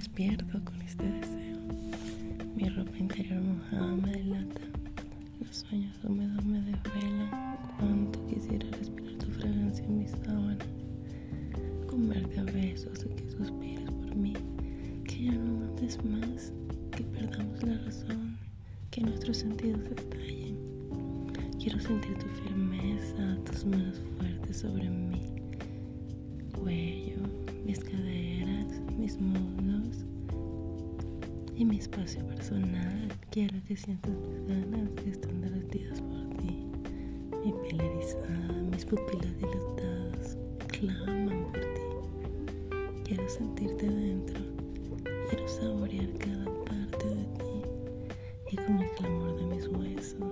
despierto con este deseo. Mi ropa interior mojada me delata. Los sueños húmedos me desvelan. Cuánto quisiera respirar tu fragancia en mi sábana. Comerte a besos y que suspires por mí. Que ya no andes más. Que perdamos la razón. Que nuestros sentidos estallen. Quiero sentir tu firmeza, tus manos fuertes sobre mí. Cuello, mis caderas, mis manos y mi espacio personal. Quiero que sientas mis ganas que están derretidas por ti. Mi piel erizada, mis pupilas dilatadas claman por ti. Quiero sentirte dentro. Quiero saborear cada parte de ti y con el clamor de mis huesos